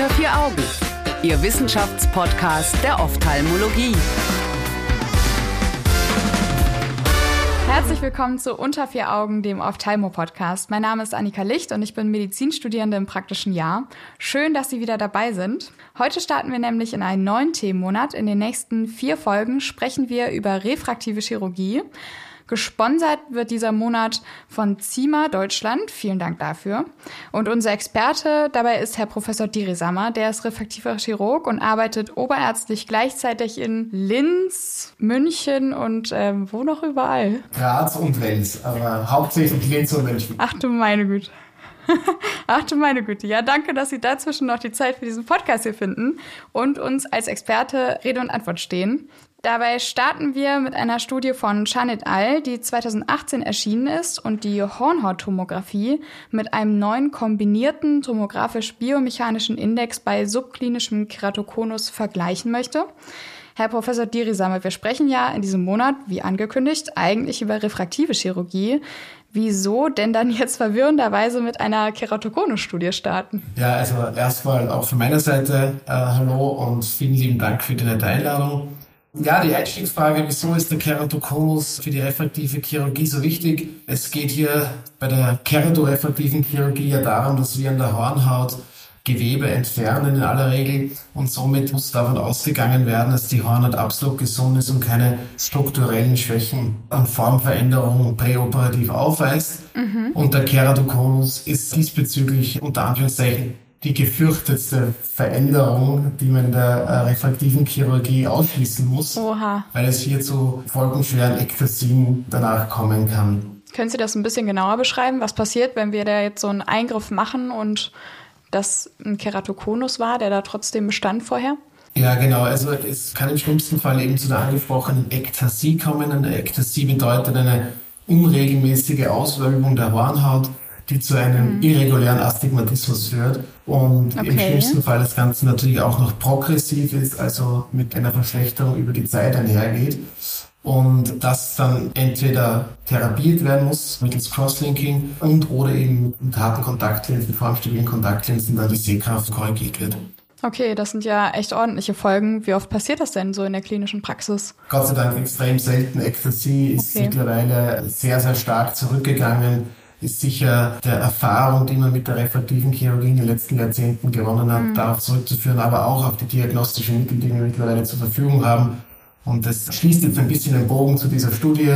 Unter vier Augen, Ihr Wissenschaftspodcast der Ophthalmologie. Herzlich willkommen zu Unter vier Augen, dem Ophthalmo-Podcast. Mein Name ist Annika Licht und ich bin Medizinstudierende im praktischen Jahr. Schön, dass Sie wieder dabei sind. Heute starten wir nämlich in einen neuen Themenmonat. In den nächsten vier Folgen sprechen wir über refraktive Chirurgie. Gesponsert wird dieser Monat von CIMA Deutschland. Vielen Dank dafür. Und unser Experte dabei ist Herr Professor Dirisammer. Der ist refraktiver Chirurg und arbeitet oberärztlich gleichzeitig in Linz, München und ähm, wo noch überall? Graz und Wels, aber hauptsächlich Linz und München. Ach du meine Güte. Ach du meine Güte. Ja, danke, dass Sie dazwischen noch die Zeit für diesen Podcast hier finden und uns als Experte Rede und Antwort stehen. Dabei starten wir mit einer Studie von Chanit Al, die 2018 erschienen ist und die Hornhauttomographie mit einem neuen kombinierten tomografisch-biomechanischen Index bei subklinischem Keratokonus vergleichen möchte. Herr Professor Dirisamer, wir sprechen ja in diesem Monat, wie angekündigt, eigentlich über refraktive Chirurgie. Wieso denn dann jetzt verwirrenderweise mit einer Keratokonus-Studie starten? Ja, also erstmal auch von meiner Seite äh, hallo und vielen lieben Dank für nette Einladung. Ja, die Einstiegsfrage, wieso ist der Keratokonus für die refraktive Chirurgie so wichtig? Es geht hier bei der keratorefraktiven Chirurgie ja darum, dass wir an der Hornhaut Gewebe entfernen in aller Regel und somit muss davon ausgegangen werden, dass die Hornhaut absolut gesund ist und keine strukturellen Schwächen und Formveränderungen präoperativ aufweist. Mhm. Und der Keratokonus ist diesbezüglich unter Anführungszeichen die gefürchtetste Veränderung, die man in der äh, refraktiven Chirurgie ausschließen muss, Oha. weil es hier zu folgenschweren Ektasien danach kommen kann. Können Sie das ein bisschen genauer beschreiben? Was passiert, wenn wir da jetzt so einen Eingriff machen und das ein Keratokonus war, der da trotzdem bestand vorher? Ja, genau. Also es kann im schlimmsten Fall eben zu einer angesprochenen Ektasie kommen. Eine Ektasie bedeutet eine unregelmäßige Auswölbung der Hornhaut die zu einem mhm. irregulären Astigmatismus führt und okay. im schlimmsten Fall das Ganze natürlich auch noch progressiv ist, also mit einer Verschlechterung über die Zeit einhergeht und das dann entweder therapiert werden muss mittels Crosslinking und oder eben mit harten Kontaktlinsen, formstabilen Kontaktlinsen dann die Sehkraft korrigiert wird. Okay, das sind ja echt ordentliche Folgen. Wie oft passiert das denn so in der klinischen Praxis? Gott sei Dank extrem selten. Ecstasy ist okay. mittlerweile sehr, sehr stark zurückgegangen ist sicher der Erfahrung, die man mit der refraktiven Chirurgie in den letzten Jahrzehnten gewonnen hat, mhm. darauf zurückzuführen, aber auch auf die diagnostischen Mittel, die wir mittlerweile zur Verfügung haben. Und das schließt jetzt ein bisschen den Bogen zu dieser Studie.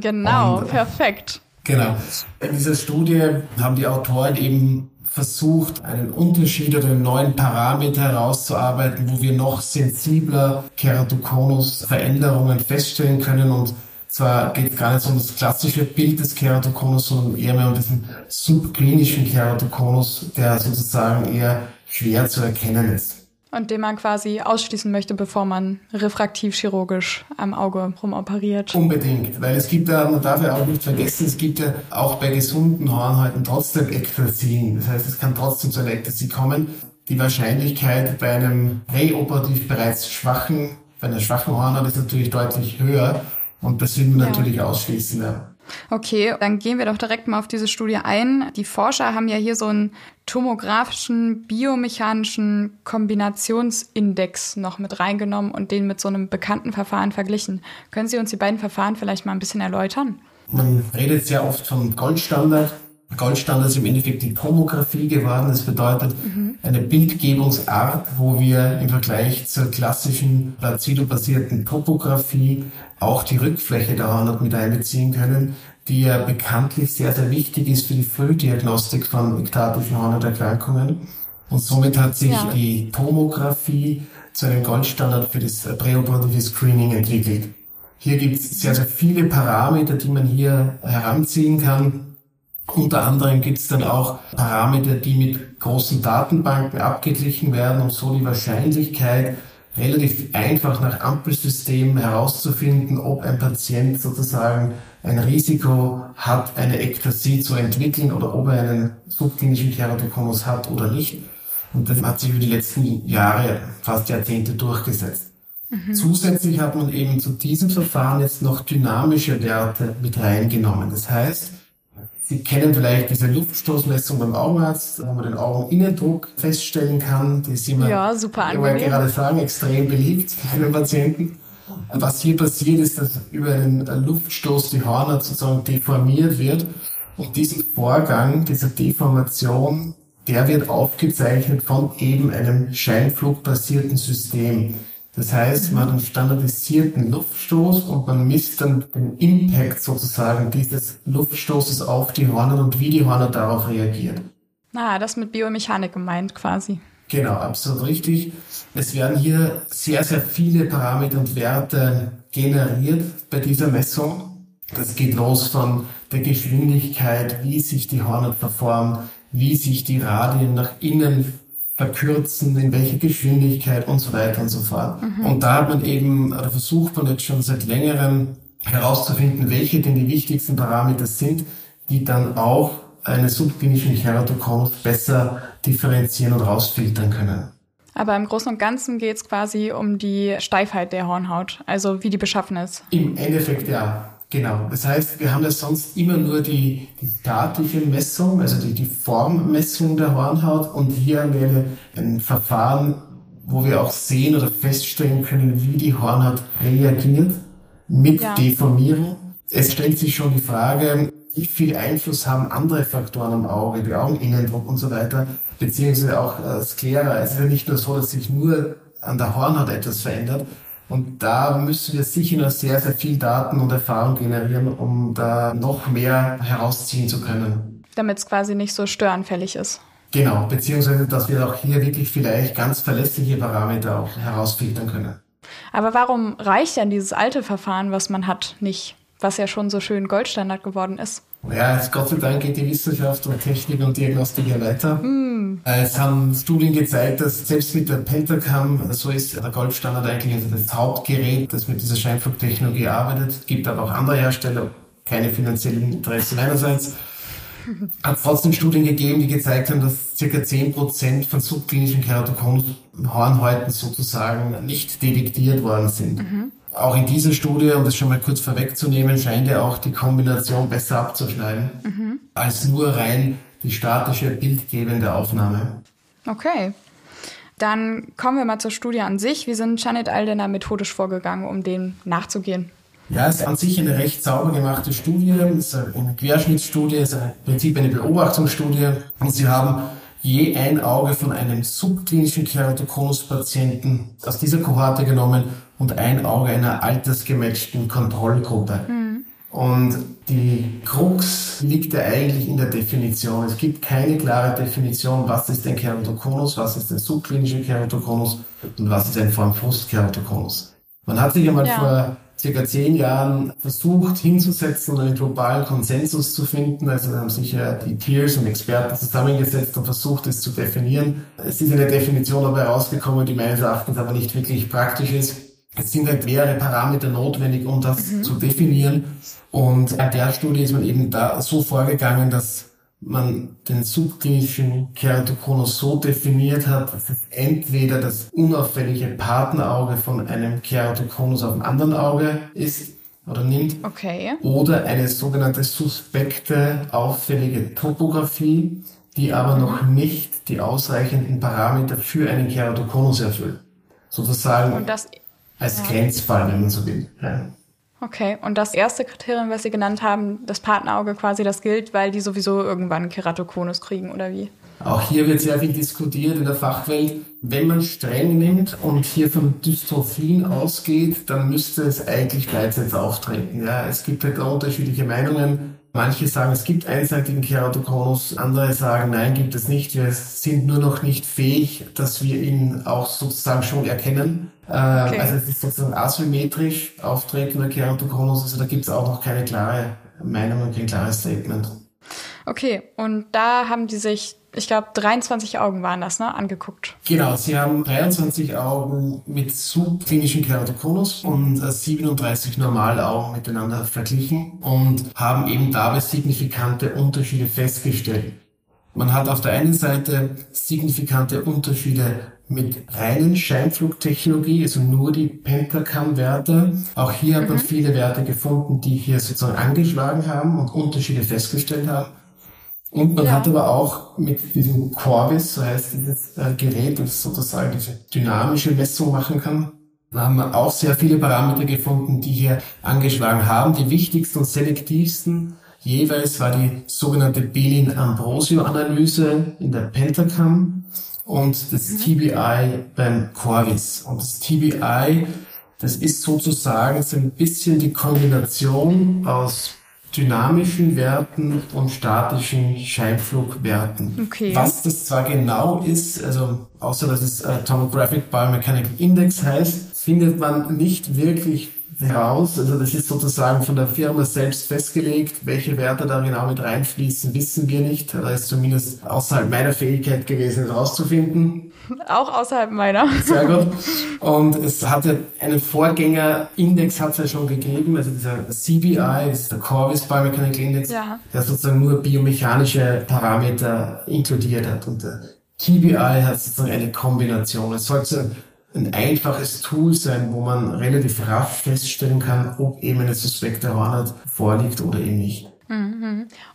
Genau, Und, perfekt. Genau. In dieser Studie haben die Autoren eben versucht, einen Unterschied oder einen neuen Parameter herauszuarbeiten, wo wir noch sensibler Keratokonus-Veränderungen feststellen können und zwar geht es gar nicht um das klassische Bild des Keratokonus, sondern eher mehr um diesen subklinischen Keratokonus, der sozusagen eher schwer zu erkennen ist. Und den man quasi ausschließen möchte, bevor man refraktiv chirurgisch am Auge rumoperiert. Unbedingt, weil es gibt ja, man darf ja auch nicht vergessen, es gibt ja auch bei gesunden Hornhäuten trotzdem Ektasien. Das heißt, es kann trotzdem zu einer Ektasie kommen. Die Wahrscheinlichkeit bei einem präoperativ bereits schwachen, bei einer schwachen Hornhaut ist natürlich deutlich höher. Und das will man ja. natürlich ausschließen. Ja. Okay, dann gehen wir doch direkt mal auf diese Studie ein. Die Forscher haben ja hier so einen tomografischen, biomechanischen Kombinationsindex noch mit reingenommen und den mit so einem bekannten Verfahren verglichen. Können Sie uns die beiden Verfahren vielleicht mal ein bisschen erläutern? Man redet sehr oft vom Goldstandard. Goldstandard ist im Endeffekt die Tomographie geworden. Das bedeutet mhm. eine Bildgebungsart, wo wir im Vergleich zur klassischen Placido-basierten Topographie auch die Rückfläche der Hornhaut mit einbeziehen können, die ja bekanntlich sehr, sehr wichtig ist für die Frühdiagnostik von ektatischen Hornhauterkrankungen. Und somit hat sich ja. die Tomographie zu einem Goldstandard für das präoperative Screening entwickelt. Hier gibt es sehr, sehr viele Parameter, die man hier heranziehen kann, unter anderem gibt es dann auch Parameter, die mit großen Datenbanken abgeglichen werden und so die Wahrscheinlichkeit relativ einfach nach Ampelsystemen herauszufinden, ob ein Patient sozusagen ein Risiko hat, eine Ektasie zu entwickeln oder ob er einen subklinischen Keratokonus hat oder nicht. Und das hat sich über die letzten Jahre, fast Jahrzehnte durchgesetzt. Mhm. Zusätzlich hat man eben zu diesem Verfahren jetzt noch dynamische Werte mit reingenommen. Das heißt, Sie kennen vielleicht diese Luftstoßmessung beim Augenarzt, wo man den Augeninnendruck feststellen kann. Die ist immer, ja, super ich wollte gerade sagen, extrem beliebt bei den Patienten. Was hier passiert, ist, dass über den Luftstoß die Hornhaut sozusagen deformiert wird. Und diesen Vorgang, diese Deformation, der wird aufgezeichnet von eben einem scheinflugbasierten System. Das heißt, man hat einen standardisierten Luftstoß und man misst dann den Impact sozusagen dieses Luftstoßes auf die Hornhaut und wie die Hornhaut darauf reagiert. Ah, das mit Biomechanik gemeint quasi. Genau, absolut richtig. Es werden hier sehr, sehr viele Parameter und Werte generiert bei dieser Messung. Das geht los von der Geschwindigkeit, wie sich die Hornhaut verformt, wie sich die Radien nach innen verkürzen, in welcher Geschwindigkeit und so weiter und so fort. Mhm. Und da hat man eben, oder versucht man jetzt schon seit längerem herauszufinden, welche denn die wichtigsten Parameter sind, die dann auch eine subklinischen Keratokonus besser differenzieren und rausfiltern können. Aber im Großen und Ganzen geht es quasi um die Steifheit der Hornhaut, also wie die beschaffen ist. Im Endeffekt ja. Genau. Das heißt, wir haben ja sonst immer nur die, die statische Messung, also die, die Formmessung der Hornhaut und hier haben wir ein Verfahren, wo wir auch sehen oder feststellen können, wie die Hornhaut reagiert mit ja. Deformierung. Es stellt sich schon die Frage, wie viel Einfluss haben andere Faktoren am Auge, die Augeninnendruck und so weiter, beziehungsweise auch äh, Sklera. Es ist ja nicht nur so, dass sich nur an der Hornhaut etwas verändert, und da müssen wir sicher noch sehr, sehr viel Daten und Erfahrung generieren, um da noch mehr herausziehen zu können. Damit es quasi nicht so störanfällig ist. Genau, beziehungsweise, dass wir auch hier wirklich vielleicht ganz verlässliche Parameter auch herausfiltern können. Aber warum reicht denn dieses alte Verfahren, was man hat, nicht? Was ja schon so schön Goldstandard geworden ist. Ja, Gott sei Dank geht die Wissenschaft und Technik und Diagnostik ja weiter. Mm. Es haben Studien gezeigt, dass selbst mit der Pentacam, so ist der Goldstandard eigentlich also das Hauptgerät, das mit dieser Scheinflugtechnologie arbeitet. Es gibt aber auch andere Hersteller, keine finanziellen Interessen meinerseits. Hat trotzdem Studien gegeben, die gezeigt haben, dass circa 10% von subklinischen Keratokonhornhäuten sozusagen nicht detektiert worden sind. Mhm. Auch in dieser Studie, um das schon mal kurz vorwegzunehmen, scheint ja auch die Kombination besser abzuschneiden, mhm. als nur rein die statische bildgebende Aufnahme. Okay. Dann kommen wir mal zur Studie an sich. Wie sind Janet Aldener methodisch vorgegangen, um dem nachzugehen? Ja, es ist an sich eine recht sauber gemachte Studie. Es ist eine Querschnittsstudie, es ist im Prinzip eine Beobachtungsstudie. Und sie haben je ein Auge von einem subklinischen Keratokonus-Patienten aus dieser Kohorte genommen und ein Auge einer altersgematchten Kontrollgruppe. Mhm. Und die Krux liegt ja eigentlich in der Definition. Es gibt keine klare Definition, was ist ein Keratokonus, was ist ein subklinischer Keratokonus und was ist ein Formfrust-Keratokonus. Man hat sich einmal ja. vor circa zehn Jahren versucht hinzusetzen und einen globalen Konsensus zu finden. Also haben sich ja die Peers und Experten zusammengesetzt und versucht, es zu definieren. Es ist eine Definition dabei rausgekommen, die meines Erachtens aber nicht wirklich praktisch ist. Es sind halt mehrere Parameter notwendig, um das mhm. zu definieren. Und an der Studie ist man eben da so vorgegangen, dass man den subklinischen Keratokonus so definiert hat, dass es entweder das unauffällige Partnerauge von einem Keratokonus auf dem anderen Auge ist oder nimmt, okay. oder eine sogenannte suspekte auffällige Topographie, die aber noch nicht die ausreichenden Parameter für einen Keratokonus erfüllt. Sozusagen Und das als ja. Grenzfall, wenn man so will. Ja. Okay, und das erste Kriterium, was Sie genannt haben, das Partnerauge quasi, das gilt, weil die sowieso irgendwann Keratokonus kriegen, oder wie? Auch hier wird sehr viel diskutiert in der Fachwelt. Wenn man streng nimmt und hier von Dystrophien ausgeht, dann müsste es eigentlich gleichzeitig auftreten. Ja, es gibt halt unterschiedliche Meinungen. Manche sagen, es gibt einseitigen Keratokonus, andere sagen, nein, gibt es nicht. Wir sind nur noch nicht fähig, dass wir ihn auch sozusagen schon erkennen. Äh, okay. Also es ist sozusagen asymmetrisch auftretender Keratokonus, also da gibt es auch noch keine klare Meinung und kein klares Statement. Okay, und da haben die sich, ich glaube, 23 Augen waren das, ne, angeguckt. Genau, sie haben 23 Augen mit subklinischen Keratokonus und 37 Normalaugen miteinander verglichen und haben eben dabei signifikante Unterschiede festgestellt. Man hat auf der einen Seite signifikante Unterschiede mit reinen Scheinflugtechnologie, also nur die Pentacam-Werte. Auch hier hat man mhm. viele Werte gefunden, die hier sozusagen angeschlagen haben und Unterschiede festgestellt haben. Und man Ja. hat aber auch mit diesem Corvis, so heißt dieses äh, Gerät, das sozusagen diese dynamische Messung machen kann, da haben wir auch sehr viele Parameter gefunden, die hier angeschlagen haben. Die wichtigsten und selektivsten jeweils war die sogenannte Belin-Ambrosio-Analyse in der Pentacam und das TBI beim Corvis. Und das TBI, das ist sozusagen so ein bisschen die Kombination aus dynamischen Werten und statischen Scheinflugwerten. Okay. Was das zwar genau ist, also außer dass es äh, Tomographic Biomechanical Index heißt, findet man nicht wirklich heraus. Also das ist sozusagen von der Firma selbst festgelegt. Welche Werte da genau mit reinfließen, wissen wir nicht. Da ist zumindest außerhalb meiner Fähigkeit gewesen, herauszufinden. Auch außerhalb meiner. Sehr gut. Und es hatte einen Vorgänger-Index hat es ja schon gegeben, also dieser CBI, das ist der Corvis Biomechanical Index, Ja. der sozusagen nur biomechanische Parameter inkludiert hat. Und der TBI hat sozusagen eine Kombination. Es sollte ein einfaches Tool sein, wo man relativ rasch feststellen kann, ob eben eine suspekte Hornhaut vorliegt oder eben nicht.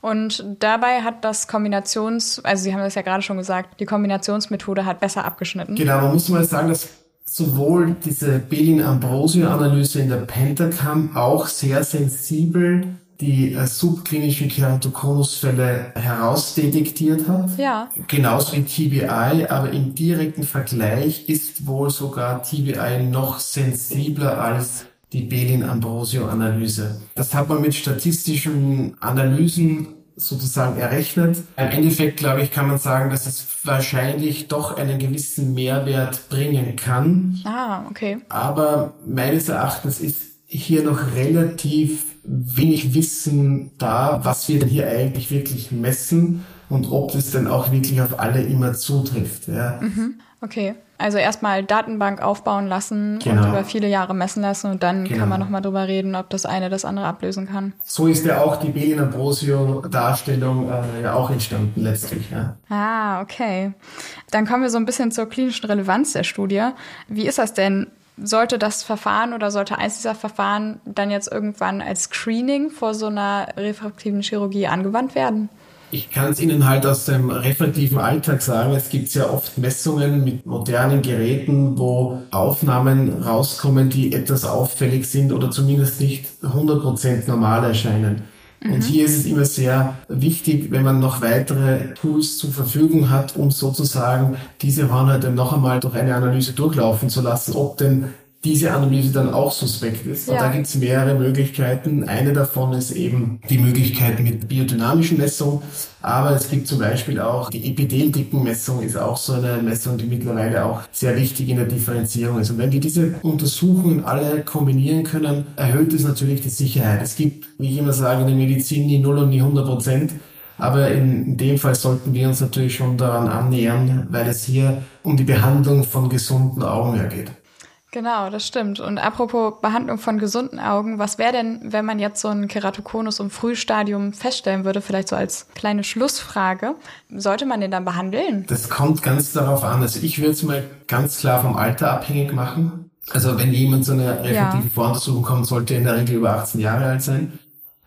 Und dabei hat das Kombinations, also Sie haben das ja gerade schon gesagt, die Kombinationsmethode hat besser abgeschnitten. Genau, man muss mal sagen, dass sowohl diese Belin-Ambrosio-Analyse in der Pentacam auch sehr sensibel die äh, subklinischen Keratokonusfälle herausdetektiert hat. Ja. Genauso wie TBI, aber im direkten Vergleich ist wohl sogar TBI noch sensibler als die Belin-Ambrosio-Analyse. Das hat man mit statistischen Analysen sozusagen errechnet. Im Endeffekt, glaube ich, kann man sagen, dass es wahrscheinlich doch einen gewissen Mehrwert bringen kann. Ah, okay. Aber meines Erachtens ist hier noch relativ wenig Wissen da, was wir denn hier eigentlich wirklich messen und ob das denn auch wirklich auf alle immer zutrifft. Ja. Okay. Also erstmal Datenbank aufbauen lassen Genau. und über viele Jahre messen lassen und dann Genau. kann man nochmal drüber reden, ob das eine das andere ablösen kann. So ist ja auch die Belin-Ambrosio-Darstellung äh, ja auch entstanden letztlich. Ja. Ah, okay. Dann kommen wir so ein bisschen zur klinischen Relevanz der Studie. Wie ist das denn? Sollte das Verfahren oder sollte eins dieser Verfahren dann jetzt irgendwann als Screening vor so einer refraktiven Chirurgie angewandt werden? Ich kann es Ihnen halt aus dem refraktiven Alltag sagen. Es gibt sehr oft Messungen mit modernen Geräten, wo Aufnahmen rauskommen, die etwas auffällig sind oder zumindest nicht 100% normal erscheinen. Und hier ist es immer sehr wichtig, wenn man noch weitere Tools zur Verfügung hat, um sozusagen diese Hornhaut noch einmal durch eine Analyse durchlaufen zu lassen, ob denn diese Analyse dann auch suspekt ist. Und Ja. da gibt es mehrere Möglichkeiten. Eine davon ist eben die Möglichkeit mit biodynamischen Messung, aber es gibt zum Beispiel auch die Epitheldickenmessung ist auch so eine Messung, die mittlerweile auch sehr wichtig in der Differenzierung ist. Und wenn wir diese Untersuchungen alle kombinieren können, erhöht es natürlich die Sicherheit. Es gibt, wie ich immer sage, in der Medizin nie 0 und nie 100 Prozent. Aber in, dem Fall sollten wir uns natürlich schon daran annähern, weil es hier um die Behandlung von gesunden Augen geht. Genau, das stimmt. Und apropos Behandlung von gesunden Augen, was wäre denn, wenn man jetzt so einen Keratokonus im Frühstadium feststellen würde, vielleicht so als kleine Schlussfrage, sollte man den dann behandeln? Das kommt ganz darauf an. Also ich würde es mal ganz klar vom Alter abhängig machen. Also wenn jemand zu einer reflektiven Ja. Voruntersuchung kommt, sollte er in der Regel über 18 Jahre alt sein.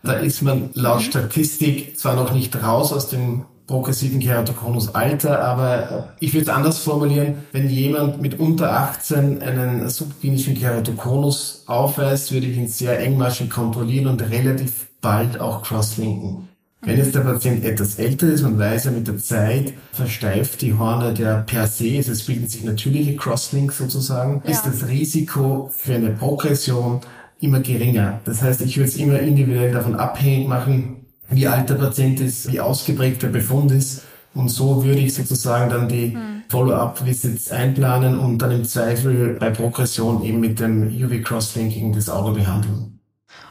Da ist man laut Statistik zwar noch nicht raus aus dem progressiven Keratokonus Alter, aber ich würde es anders formulieren. Wenn jemand mit unter 18 einen subklinischen Keratokonus aufweist, würde ich ihn sehr engmaschig kontrollieren und relativ bald auch crosslinken. Wenn jetzt der Patient etwas älter ist, man weiß ja mit der Zeit versteift die Hornhaut ja per se, es bilden sich natürliche Crosslinks sozusagen, Ja. ist das Risiko für eine Progression immer geringer. Das heißt, ich würde es immer individuell davon abhängig machen, wie alt der Patient ist, wie ausgeprägt der Befund ist. Und so würde ich sozusagen dann die Follow-up-Visits einplanen und dann im Zweifel bei Progression eben mit dem UV-Crosslinking das Auge behandeln.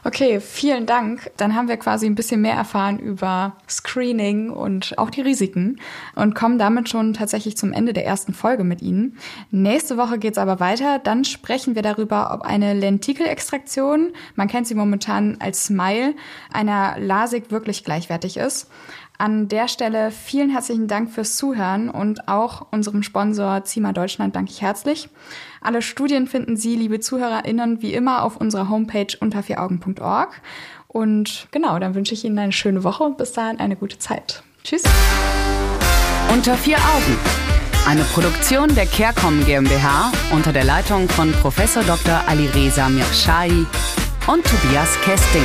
Okay, vielen Dank. Dann haben wir quasi ein bisschen mehr erfahren über Screening und auch die Risiken und kommen damit schon tatsächlich zum Ende der ersten Folge mit Ihnen. Nächste Woche geht's aber weiter. Dann sprechen wir darüber, ob eine Lentikelextraktion, man kennt sie momentan als Smile, einer LASIK wirklich gleichwertig ist. An der Stelle vielen herzlichen Dank fürs Zuhören und auch unserem Sponsor Zima Deutschland danke ich herzlich. Alle Studien finden Sie, liebe ZuhörerInnen, wie immer auf unserer Homepage unter vieraugen.org. Und genau, dann wünsche ich Ihnen eine schöne Woche und bis dahin eine gute Zeit. Tschüss. Unter vier Augen. Eine Produktion der CareCom GmbH unter der Leitung von Prof. Dr. Alireza Mirshahi und Tobias Kesting.